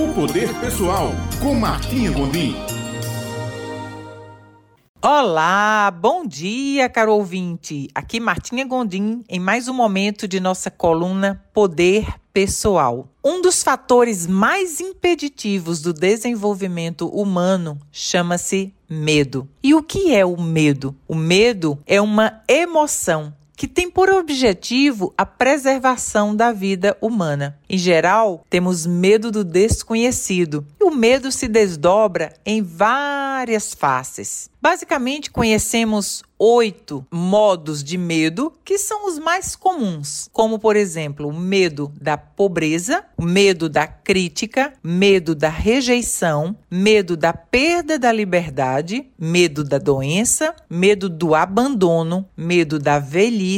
O Poder Pessoal, com Martinha Gondim. Olá, bom dia, caro ouvinte. Aqui Martinha Gondim em mais um momento de nossa coluna Poder Pessoal. Um dos fatores mais impeditivos do desenvolvimento humano chama-se medo. E o que é o medo? O medo é uma emoção que tem por objetivo a preservação da vida humana. Em geral, temos medo do desconhecido e o medo se desdobra em várias faces. Basicamente, conhecemos oito modos de medo que são os mais comuns, como, por exemplo, o medo da pobreza, o medo da crítica, medo da rejeição, medo da perda da liberdade, medo da doença, medo do abandono, medo da velhice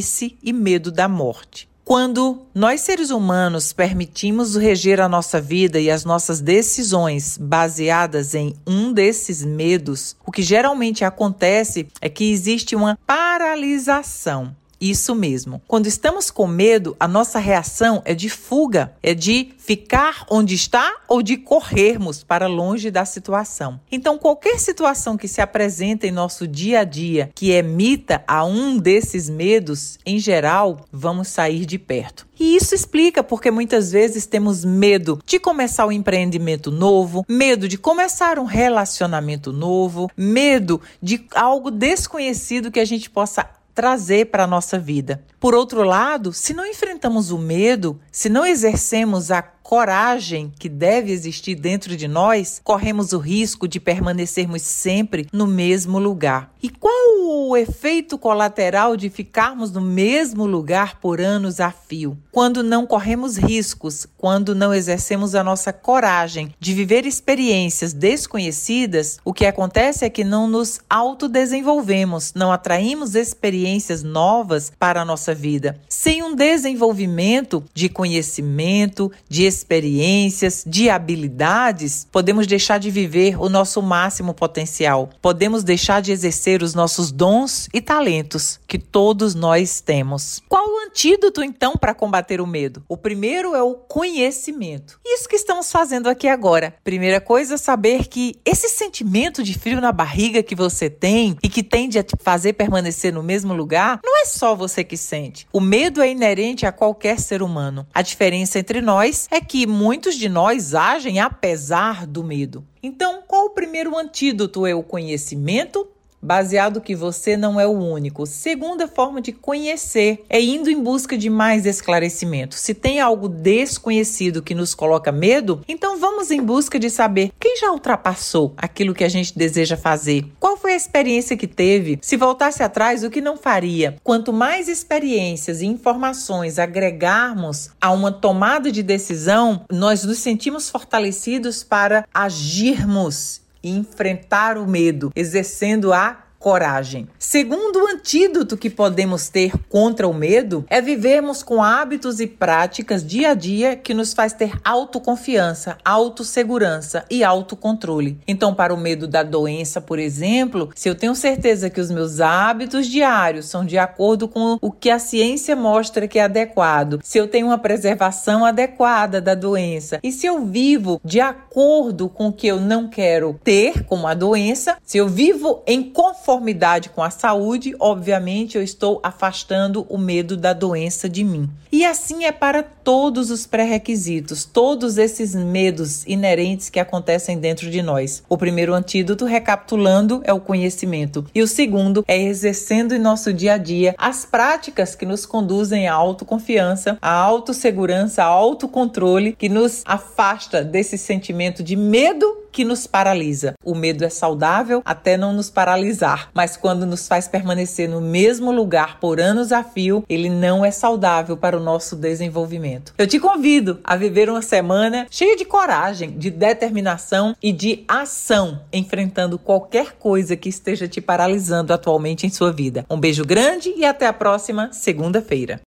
e medo da morte. Quando nós seres humanos permitimos reger a nossa vida e as nossas decisões baseadas em um desses medos, o que geralmente acontece é que existe uma paralisação isso mesmo. Quando estamos com medo, a nossa reação é de fuga, é de ficar onde está ou de corrermos para longe da situação. Então, qualquer situação que se apresenta em nosso dia a dia que emita a um desses medos, em geral, vamos sair de perto. E isso explica porque muitas vezes temos medo de começar um empreendimento novo, medo de começar um relacionamento novo, medo de algo desconhecido que a gente possa trazer para a nossa vida. Por outro lado, se não enfrentamos o medo, se não exercemos a coragem que deve existir dentro de nós, corremos o risco de permanecermos sempre no mesmo lugar. E qual o efeito colateral de ficarmos no mesmo lugar por anos a fio? Quando não corremos riscos, quando não exercemos a nossa coragem de viver experiências desconhecidas, o que acontece é que não nos autodesenvolvemos, não atraímos experiências novas para a nossa vida. Sem um desenvolvimento de conhecimento, de experiências, de habilidades, podemos deixar de viver o nosso máximo potencial. Podemos deixar de exercer os nossos dons e talentos que todos nós temos. Qual o antídoto então para combater o medo? O primeiro é o conhecimento. Isso que estamos fazendo aqui agora. Primeira coisa, saber que esse sentimento de frio na barriga que você tem e que tende a te fazer permanecer no mesmo lugar, não é só você que sente. O medo é inerente a qualquer ser humano. A diferença entre nós é que muitos de nós agem apesar do medo. Então, qual o primeiro antídoto? É o conhecimento baseado que você não é o único. Segunda forma de conhecer é indo em busca de mais esclarecimento. Se tem algo desconhecido que nos coloca medo, então vamos em busca de saber quem já ultrapassou aquilo que a gente deseja fazer. Qual foi a experiência que teve? Se voltasse atrás, o que não faria? Quanto mais experiências e informações agregarmos a uma tomada de decisão, nós nos sentimos fortalecidos para agirmos e enfrentar o medo, exercendo a coragem. Segundo o antídoto que podemos ter contra o medo é vivermos com hábitos e práticas dia a dia que nos faz ter autoconfiança, autossegurança e autocontrole. Então, para o medo da doença, por exemplo, se eu tenho certeza que os meus hábitos diários são de acordo com o que a ciência mostra que é adequado, se eu tenho uma preservação adequada da doença e se eu vivo de acordo com o que eu não quero ter, como a doença, se eu vivo em conforto conformidade com a saúde, obviamente eu estou afastando o medo da doença de mim. E assim é para todos os pré-requisitos, todos esses medos inerentes que acontecem dentro de nós. O primeiro antídoto, recapitulando, é o conhecimento. E o segundo é exercendo em nosso dia a dia as práticas que nos conduzem à autoconfiança, à autossegurança, ao autocontrole, que nos afasta desse sentimento de medo que nos paralisa. O medo é saudável até não nos paralisar, mas quando nos faz permanecer no mesmo lugar por anos a fio, ele não é saudável para o nosso desenvolvimento. Eu te convido a viver uma semana cheia de coragem, de determinação e de ação, enfrentando qualquer coisa que esteja te paralisando atualmente em sua vida. Um beijo grande e até a próxima segunda-feira.